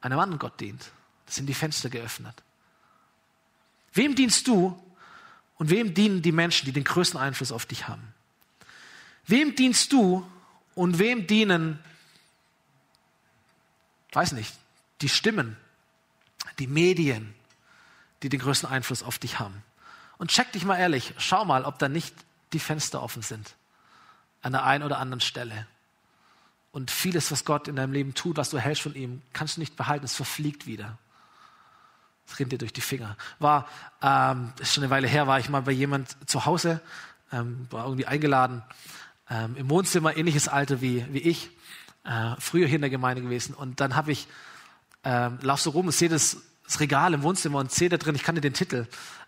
einem anderen Gott dient. Das sind die Fenster geöffnet. Wem dienst du und wem dienen die Menschen, die den größten Einfluss auf dich haben? Wem dienst du und wem dienen, weiß nicht, die Stimmen, die Medien, die den größten Einfluss auf dich haben? Und check dich mal ehrlich, schau mal, ob da nicht die Fenster offen sind. An der einen oder anderen Stelle. Und vieles, was Gott in deinem Leben tut, was du hältst von ihm, kannst du nicht behalten, es verfliegt wieder. Es rinnt dir durch die Finger. War, ähm, ist schon eine Weile her, war ich mal bei jemand zu Hause, ähm, war irgendwie eingeladen ähm, im Wohnzimmer, ähnliches Alter wie, wie ich, äh, früher hier in der Gemeinde gewesen. Und dann habe ich, ähm, lauf so rum und sehe das, das Regal im Wohnzimmer und sehe da drin, ich kannte den Titel,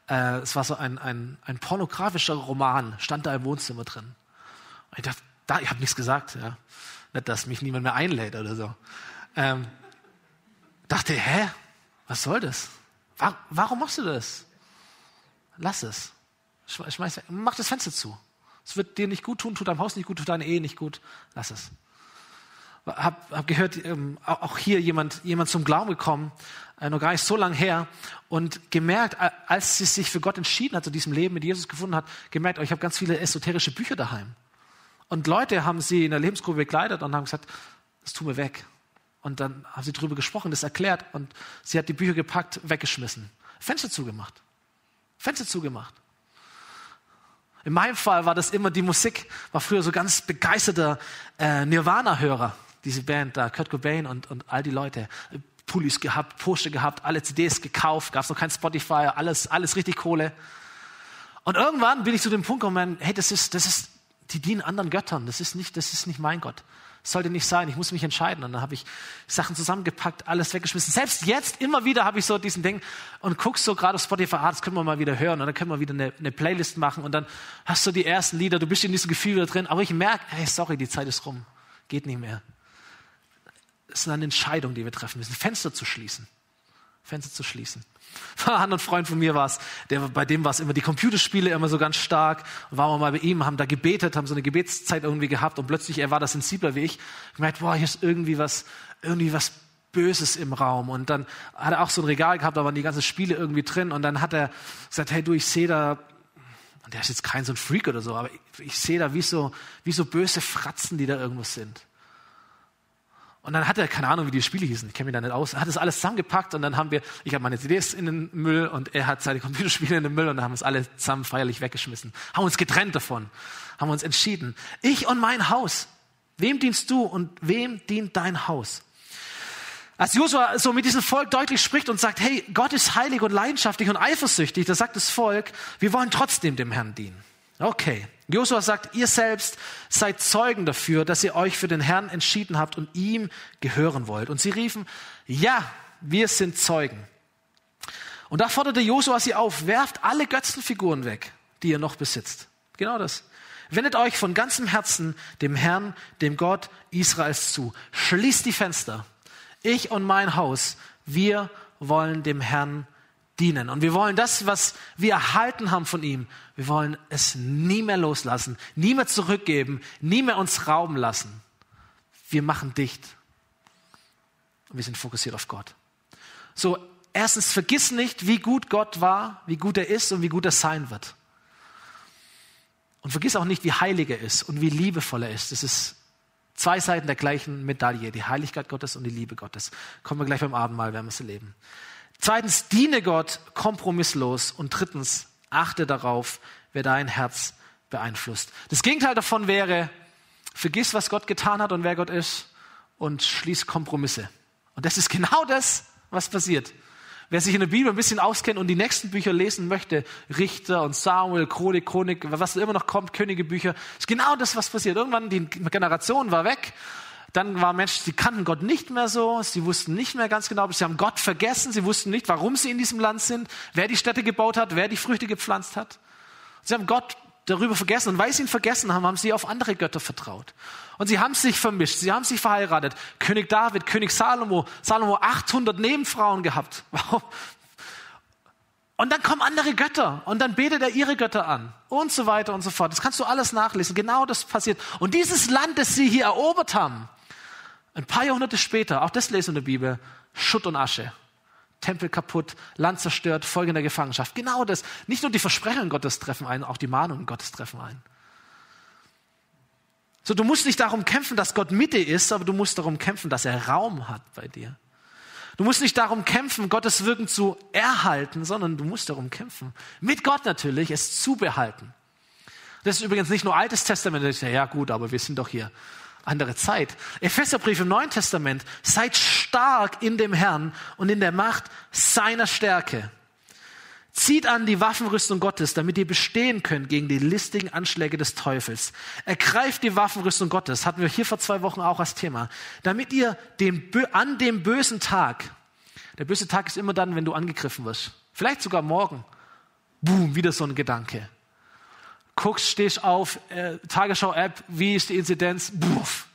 äh, es war so ein, ein, ein pornografischer Roman, stand da im Wohnzimmer drin. Und ich dachte, da, ich habe nichts gesagt, ja. Nicht, dass mich niemand mehr einlädt oder so. Ähm, dachte, hä? Was soll das? Warum machst du das? Lass es. Schmeiß, mach das Fenster zu. Es wird dir nicht gut tun, tut deinem Haus nicht gut, tut deiner Ehe nicht gut. Lass es. Hab, hab gehört, ähm, auch hier jemand, jemand zum Glauben gekommen, äh, noch gar nicht so lange her, und gemerkt, als sie sich für Gott entschieden hat, zu diesem Leben mit Jesus gefunden hat, gemerkt, oh, ich habe ganz viele esoterische Bücher daheim. Und Leute haben sie in der Lebensgruppe begleitet und haben gesagt, das tun wir weg. Und dann haben sie darüber gesprochen, das erklärt und sie hat die Bücher gepackt, weggeschmissen. Fenster zugemacht. Fenster zugemacht. In meinem Fall war das immer die Musik, war früher so ganz begeisterter äh, Nirvana-Hörer, diese Band da, Kurt Cobain und, und all die Leute. Pullis gehabt, Porsche gehabt, alle CDs gekauft, gab es noch kein Spotify, alles, alles richtig Kohle. Und irgendwann bin ich zu dem Punkt gekommen, hey, das ist, das ist, die dienen anderen Göttern, das ist nicht, das ist nicht mein Gott sollte nicht sein, ich muss mich entscheiden. Und dann habe ich Sachen zusammengepackt, alles weggeschmissen. Selbst jetzt, immer wieder habe ich so diesen Ding und guckst so gerade auf Spotify, ah, das können wir mal wieder hören und dann können wir wieder eine, eine, Playlist machen und dann hast du die ersten Lieder, du bist in diesem Gefühl wieder drin, aber ich merke, hey, sorry, die Zeit ist rum, geht nicht mehr. Es ist eine Entscheidung, die wir treffen müssen, Fenster zu schließen. Fenster zu schließen. Ein anderer Freund von mir war es, der, bei dem war es immer die Computerspiele immer so ganz stark. Und waren wir mal bei ihm, haben da gebetet, haben so eine Gebetszeit irgendwie gehabt und plötzlich, er war da sensibler wie ich, gemerkt, boah, hier ist irgendwie was, irgendwie was Böses im Raum. Und dann hat er auch so ein Regal gehabt, da waren die ganzen Spiele irgendwie drin. Und dann hat er gesagt, hey du, ich sehe da, und der ist jetzt kein so ein Freak oder so, aber ich, ich sehe da wie so, wie so böse Fratzen, die da irgendwo sind. Und dann hat er, keine Ahnung, wie die Spiele hießen, ich kenne mich da nicht aus, er hat das alles zusammengepackt und dann haben wir, ich habe meine CDs in den Müll und er hat seine Computerspiele in den Müll und dann haben wir es alle zusammen feierlich weggeschmissen. Haben uns getrennt davon, haben uns entschieden. Ich und mein Haus. Wem dienst du und wem dient dein Haus? Als Josua so mit diesem Volk deutlich spricht und sagt, hey, Gott ist heilig und leidenschaftlich und eifersüchtig, da sagt das Volk, wir wollen trotzdem dem Herrn dienen. Okay. Josua sagt, ihr selbst seid Zeugen dafür, dass ihr euch für den Herrn entschieden habt und ihm gehören wollt. Und sie riefen, ja, wir sind Zeugen. Und da forderte Josua sie auf, werft alle Götzenfiguren weg, die ihr noch besitzt. Genau das. Wendet euch von ganzem Herzen dem Herrn, dem Gott Israels zu. Schließt die Fenster. Ich und mein Haus, wir wollen dem Herrn dienen. Und wir wollen das, was wir erhalten haben von ihm, wir wollen es nie mehr loslassen, nie mehr zurückgeben, nie mehr uns rauben lassen. Wir machen dicht. Und wir sind fokussiert auf Gott. So, erstens, vergiss nicht, wie gut Gott war, wie gut er ist und wie gut er sein wird. Und vergiss auch nicht, wie heilig er ist und wie liebevoll er ist. Das ist zwei Seiten der gleichen Medaille, die Heiligkeit Gottes und die Liebe Gottes. Kommen wir gleich beim Abendmahl, werden wir es erleben. Zweitens, diene Gott kompromisslos. Und drittens, achte darauf, wer dein Herz beeinflusst. Das Gegenteil davon wäre, vergiss, was Gott getan hat und wer Gott ist und schließ Kompromisse. Und das ist genau das, was passiert. Wer sich in der Bibel ein bisschen auskennt und die nächsten Bücher lesen möchte, Richter und Samuel, Chronik, Chronik, was immer noch kommt, Königebücher, ist genau das, was passiert. Irgendwann die Generation war weg dann waren Menschen, sie kannten Gott nicht mehr so, sie wussten nicht mehr ganz genau, sie haben Gott vergessen, sie wussten nicht, warum sie in diesem Land sind, wer die Städte gebaut hat, wer die Früchte gepflanzt hat. Sie haben Gott darüber vergessen und weil sie ihn vergessen haben, haben sie auf andere Götter vertraut. Und sie haben sich vermischt, sie haben sich verheiratet. König David, König Salomo, Salomo 800 Nebenfrauen gehabt. Und dann kommen andere Götter und dann betet er ihre Götter an und so weiter und so fort. Das kannst du alles nachlesen. Genau das passiert. Und dieses Land, das sie hier erobert haben, ein paar Jahrhunderte später, auch das lesen in der Bibel, Schutt und Asche. Tempel kaputt, Land zerstört, Folge der Gefangenschaft. Genau das. Nicht nur die Versprechungen Gottes treffen ein, auch die Mahnungen Gottes treffen ein. So, du musst nicht darum kämpfen, dass Gott Mitte ist, aber du musst darum kämpfen, dass er Raum hat bei dir. Du musst nicht darum kämpfen, Gottes Wirken zu erhalten, sondern du musst darum kämpfen, mit Gott natürlich, es zu behalten. Das ist übrigens nicht nur Altes Testament, ja gut, aber wir sind doch hier andere Zeit. Epheserbrief im Neuen Testament, seid stark in dem Herrn und in der Macht seiner Stärke. Zieht an die Waffenrüstung Gottes, damit ihr bestehen könnt gegen die listigen Anschläge des Teufels. Ergreift die Waffenrüstung Gottes, hatten wir hier vor zwei Wochen auch als Thema, damit ihr dem, an dem bösen Tag, der böse Tag ist immer dann, wenn du angegriffen wirst, vielleicht sogar morgen, boom, wieder so ein Gedanke guckst, stehst auf, äh, Tagesschau-App, wie ist die Inzidenz? Buff.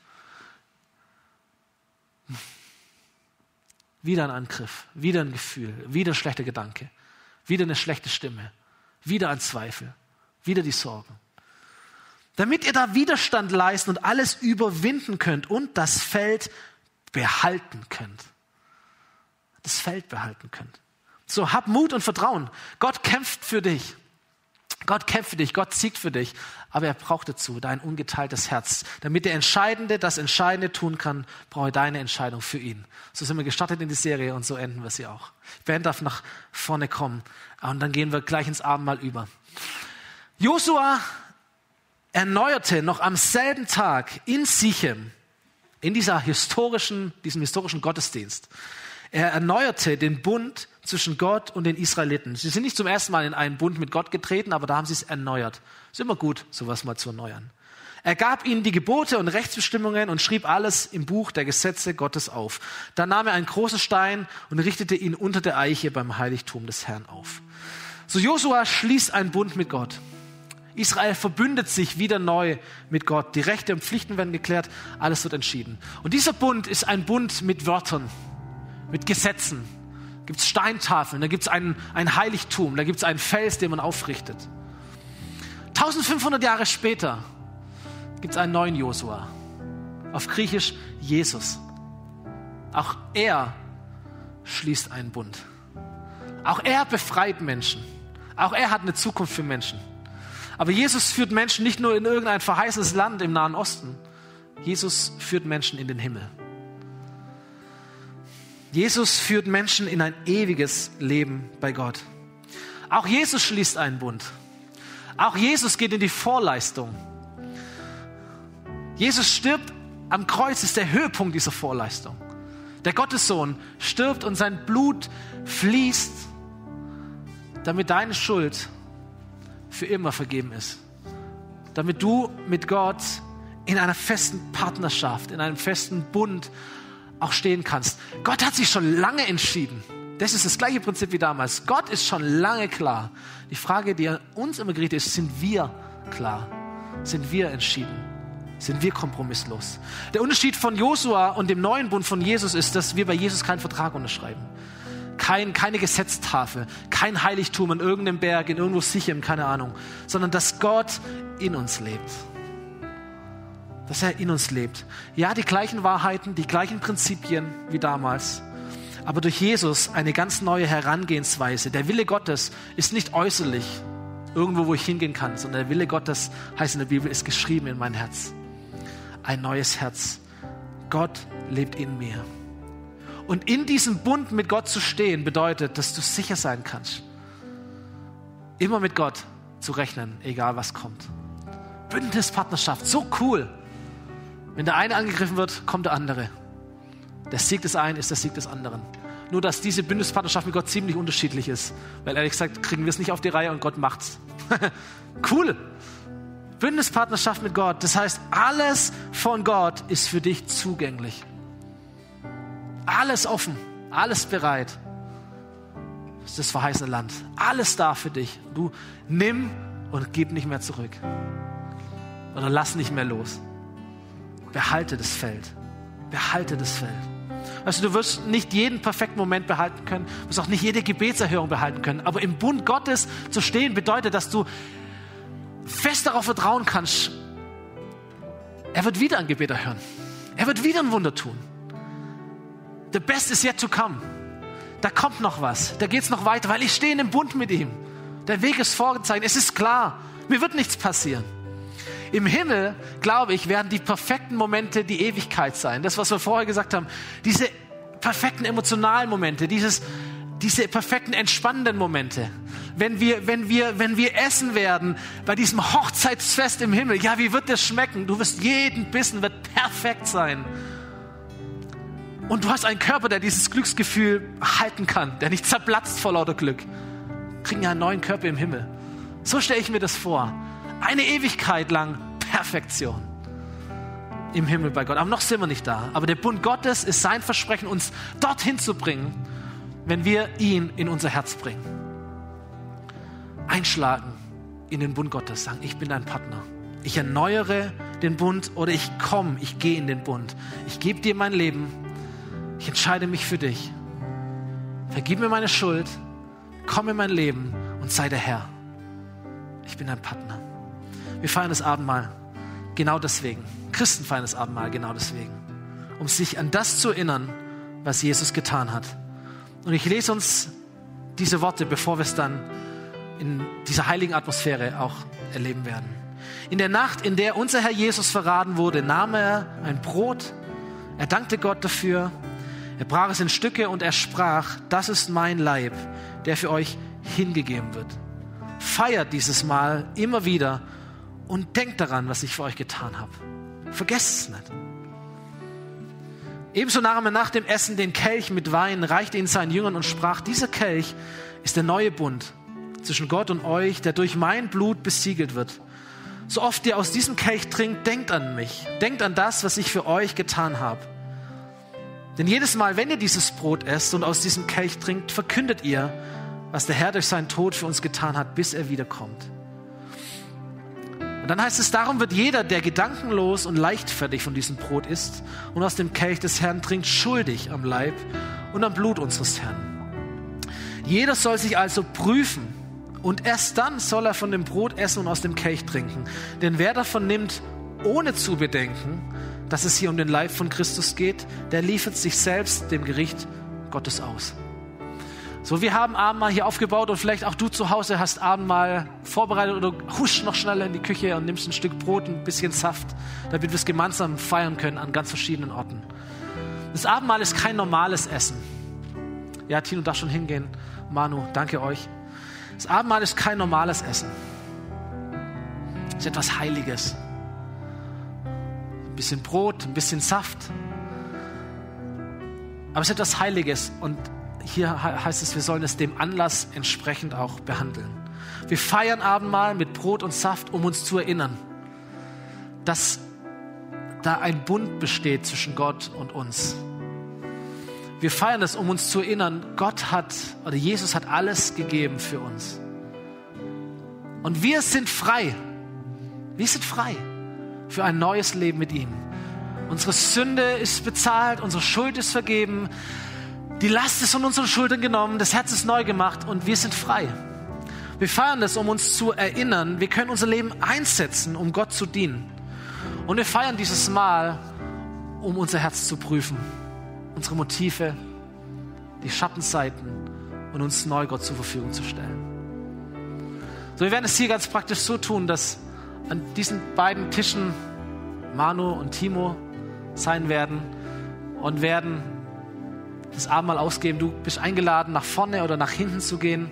Wieder ein Angriff, wieder ein Gefühl, wieder ein schlechter Gedanke, wieder eine schlechte Stimme, wieder ein Zweifel, wieder die Sorgen. Damit ihr da Widerstand leisten und alles überwinden könnt und das Feld behalten könnt. Das Feld behalten könnt. So, hab Mut und Vertrauen. Gott kämpft für dich. Gott kämpft für dich, Gott siegt für dich, aber er braucht dazu dein ungeteiltes Herz. Damit der Entscheidende das Entscheidende tun kann, brauche deine Entscheidung für ihn. So sind wir gestartet in die Serie und so enden wir sie auch. Ben darf nach vorne kommen und dann gehen wir gleich ins Abendmahl über. Josua erneuerte noch am selben Tag in Sichem, in dieser historischen, diesem historischen Gottesdienst, er erneuerte den Bund zwischen Gott und den Israeliten. Sie sind nicht zum ersten Mal in einen Bund mit Gott getreten, aber da haben sie es erneuert. Ist immer gut, sowas mal zu erneuern. Er gab ihnen die Gebote und Rechtsbestimmungen und schrieb alles im Buch der Gesetze Gottes auf. Dann nahm er einen großen Stein und richtete ihn unter der Eiche beim Heiligtum des Herrn auf. So Josua schließt einen Bund mit Gott. Israel verbündet sich wieder neu mit Gott. Die Rechte und Pflichten werden geklärt, alles wird entschieden. Und dieser Bund ist ein Bund mit Wörtern, mit Gesetzen, gibt es Steintafeln, da gibt es ein, ein Heiligtum, da gibt es einen Fels, den man aufrichtet. 1500 Jahre später gibt es einen neuen Josua. Auf Griechisch Jesus. Auch er schließt einen Bund. Auch er befreit Menschen. Auch er hat eine Zukunft für Menschen. Aber Jesus führt Menschen nicht nur in irgendein verheißenes Land im Nahen Osten. Jesus führt Menschen in den Himmel. Jesus führt Menschen in ein ewiges Leben bei Gott. Auch Jesus schließt einen Bund. Auch Jesus geht in die Vorleistung. Jesus stirbt am Kreuz, ist der Höhepunkt dieser Vorleistung. Der Gottessohn stirbt und sein Blut fließt, damit deine Schuld für immer vergeben ist. Damit du mit Gott in einer festen Partnerschaft, in einem festen Bund auch stehen kannst. Gott hat sich schon lange entschieden. Das ist das gleiche Prinzip wie damals. Gott ist schon lange klar. Die Frage, die uns immer gerichtet ist, sind wir klar? Sind wir entschieden? Sind wir kompromisslos? Der Unterschied von Josua und dem neuen Bund von Jesus ist, dass wir bei Jesus keinen Vertrag unterschreiben. Kein, keine Gesetztafel, kein Heiligtum in irgendeinem Berg, in irgendwo sicherem, keine Ahnung, sondern dass Gott in uns lebt. Dass er in uns lebt. Ja, die gleichen Wahrheiten, die gleichen Prinzipien wie damals, aber durch Jesus eine ganz neue Herangehensweise. Der Wille Gottes ist nicht äußerlich, irgendwo, wo ich hingehen kann, sondern der Wille Gottes, heißt in der Bibel, ist geschrieben in mein Herz. Ein neues Herz. Gott lebt in mir. Und in diesem Bund mit Gott zu stehen, bedeutet, dass du sicher sein kannst, immer mit Gott zu rechnen, egal was kommt. Bündnispartnerschaft, so cool. Wenn der eine angegriffen wird, kommt der andere. Der Sieg des einen ist der Sieg des anderen. Nur, dass diese Bündnispartnerschaft mit Gott ziemlich unterschiedlich ist. Weil ehrlich gesagt, kriegen wir es nicht auf die Reihe und Gott macht's. cool. Bündnispartnerschaft mit Gott. Das heißt, alles von Gott ist für dich zugänglich. Alles offen, alles bereit. Das ist das verheißene Land. Alles da für dich. Du nimm und gib nicht mehr zurück. Oder lass nicht mehr los. Behalte das Feld. Behalte das Feld. Also du wirst nicht jeden perfekten Moment behalten können, du wirst auch nicht jede Gebetserhörung behalten können. Aber im Bund Gottes zu stehen bedeutet, dass du fest darauf vertrauen kannst, er wird wieder ein Gebet erhören. Er wird wieder ein Wunder tun. The best is yet to come. Da kommt noch was. Da geht es noch weiter, weil ich stehe in dem Bund mit ihm. Der Weg ist vorgezeigt. Es ist klar. Mir wird nichts passieren. Im Himmel, glaube ich, werden die perfekten Momente die Ewigkeit sein. Das, was wir vorher gesagt haben, diese perfekten emotionalen Momente, dieses, diese perfekten entspannenden Momente. Wenn wir, wenn wir, wenn wir essen werden bei diesem Hochzeitsfest im Himmel, ja, wie wird das schmecken? Du wirst jeden Bissen wird perfekt sein. Und du hast einen Körper, der dieses Glücksgefühl halten kann, der nicht zerplatzt vor lauter Glück. Wir kriegen ja einen neuen Körper im Himmel. So stelle ich mir das vor. Eine Ewigkeit lang Perfektion im Himmel bei Gott. Aber noch sind wir nicht da. Aber der Bund Gottes ist sein Versprechen, uns dorthin zu bringen, wenn wir ihn in unser Herz bringen. Einschlagen in den Bund Gottes, sagen, ich bin dein Partner. Ich erneuere den Bund oder ich komme, ich gehe in den Bund. Ich gebe dir mein Leben. Ich entscheide mich für dich. Vergib mir meine Schuld. Komm in mein Leben und sei der Herr. Ich bin dein Partner. Wir feiern das Abendmahl genau deswegen. Christen feiern das Abendmahl genau deswegen. Um sich an das zu erinnern, was Jesus getan hat. Und ich lese uns diese Worte, bevor wir es dann in dieser heiligen Atmosphäre auch erleben werden. In der Nacht, in der unser Herr Jesus verraten wurde, nahm er ein Brot, er dankte Gott dafür, er brach es in Stücke und er sprach, das ist mein Leib, der für euch hingegeben wird. Feiert dieses Mal immer wieder und denkt daran, was ich für euch getan habe. Vergesst es nicht. Ebenso nahm er nach dem Essen den Kelch mit Wein, reichte ihn seinen Jüngern und sprach, dieser Kelch ist der neue Bund zwischen Gott und euch, der durch mein Blut besiegelt wird. So oft ihr aus diesem Kelch trinkt, denkt an mich, denkt an das, was ich für euch getan habe. Denn jedes Mal, wenn ihr dieses Brot esst und aus diesem Kelch trinkt, verkündet ihr, was der Herr durch seinen Tod für uns getan hat, bis er wiederkommt. Und dann heißt es, darum wird jeder, der gedankenlos und leichtfertig von diesem Brot isst und aus dem Kelch des Herrn trinkt, schuldig am Leib und am Blut unseres Herrn. Jeder soll sich also prüfen und erst dann soll er von dem Brot essen und aus dem Kelch trinken. Denn wer davon nimmt, ohne zu bedenken, dass es hier um den Leib von Christus geht, der liefert sich selbst dem Gericht Gottes aus. So, wir haben Abendmahl hier aufgebaut und vielleicht auch du zu Hause hast Abendmahl vorbereitet oder husch noch schneller in die Küche und nimmst ein Stück Brot, ein bisschen Saft, damit wir es gemeinsam feiern können an ganz verschiedenen Orten. Das Abendmahl ist kein normales Essen. Ja, Tino darf schon hingehen. Manu, danke euch. Das Abendmahl ist kein normales Essen. Es ist etwas Heiliges. Ein bisschen Brot, ein bisschen Saft. Aber es ist etwas Heiliges und hier heißt es, wir sollen es dem Anlass entsprechend auch behandeln. Wir feiern Abendmahl mit Brot und Saft, um uns zu erinnern, dass da ein Bund besteht zwischen Gott und uns. Wir feiern das, um uns zu erinnern, Gott hat oder Jesus hat alles gegeben für uns. Und wir sind frei. Wir sind frei für ein neues Leben mit ihm. Unsere Sünde ist bezahlt, unsere Schuld ist vergeben, die Last ist von unseren Schultern genommen, das Herz ist neu gemacht und wir sind frei. Wir feiern das, um uns zu erinnern, wir können unser Leben einsetzen, um Gott zu dienen. Und wir feiern dieses Mal, um unser Herz zu prüfen, unsere Motive, die Schattenseiten und uns neu Gott zur Verfügung zu stellen. So, wir werden es hier ganz praktisch so tun, dass an diesen beiden Tischen Manu und Timo sein werden und werden das Abendmahl ausgeben. Du bist eingeladen, nach vorne oder nach hinten zu gehen.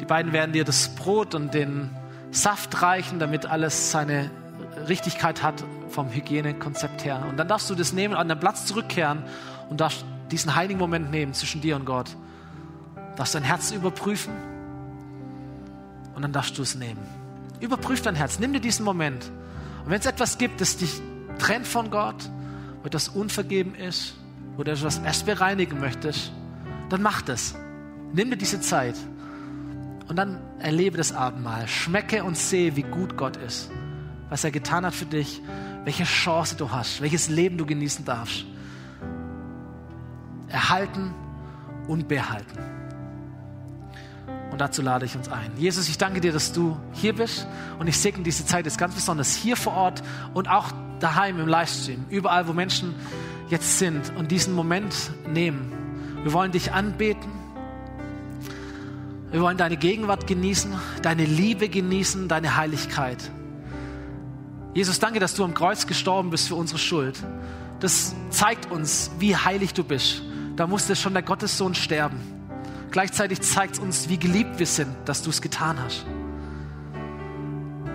Die beiden werden dir das Brot und den Saft reichen, damit alles seine Richtigkeit hat vom Hygienekonzept her. Und dann darfst du das nehmen, an den Platz zurückkehren und darfst diesen heiligen Moment nehmen zwischen dir und Gott. Darfst dein Herz überprüfen und dann darfst du es nehmen. Überprüf dein Herz, nimm dir diesen Moment. Und wenn es etwas gibt, das dich trennt von Gott, wo etwas unvergeben ist, wo du etwas erst bereinigen möchtest, dann mach das. Nimm dir diese Zeit und dann erlebe das Abendmahl. Schmecke und sehe, wie gut Gott ist, was er getan hat für dich, welche Chance du hast, welches Leben du genießen darfst. Erhalten und behalten. Und dazu lade ich uns ein. Jesus, ich danke dir, dass du hier bist und ich segne diese Zeit jetzt ganz besonders hier vor Ort und auch daheim im Livestream, überall, wo Menschen jetzt sind und diesen Moment nehmen. Wir wollen dich anbeten. Wir wollen deine Gegenwart genießen, deine Liebe genießen, deine Heiligkeit. Jesus, danke, dass du am Kreuz gestorben bist für unsere Schuld. Das zeigt uns, wie heilig du bist. Da musste schon der Gottessohn sterben. Gleichzeitig zeigt es uns, wie geliebt wir sind, dass du es getan hast.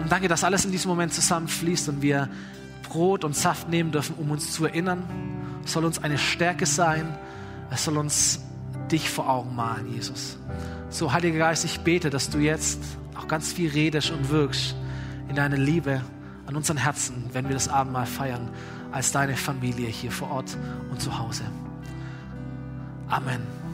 Und danke, dass alles in diesem Moment zusammenfließt und wir Brot und Saft nehmen dürfen, um uns zu erinnern. Soll uns eine Stärke sein. Es soll uns dich vor Augen malen, Jesus. So, Heiliger Geist, ich bete, dass du jetzt auch ganz viel redest und wirkst in deiner Liebe an unseren Herzen, wenn wir das Abendmahl feiern, als deine Familie hier vor Ort und zu Hause. Amen.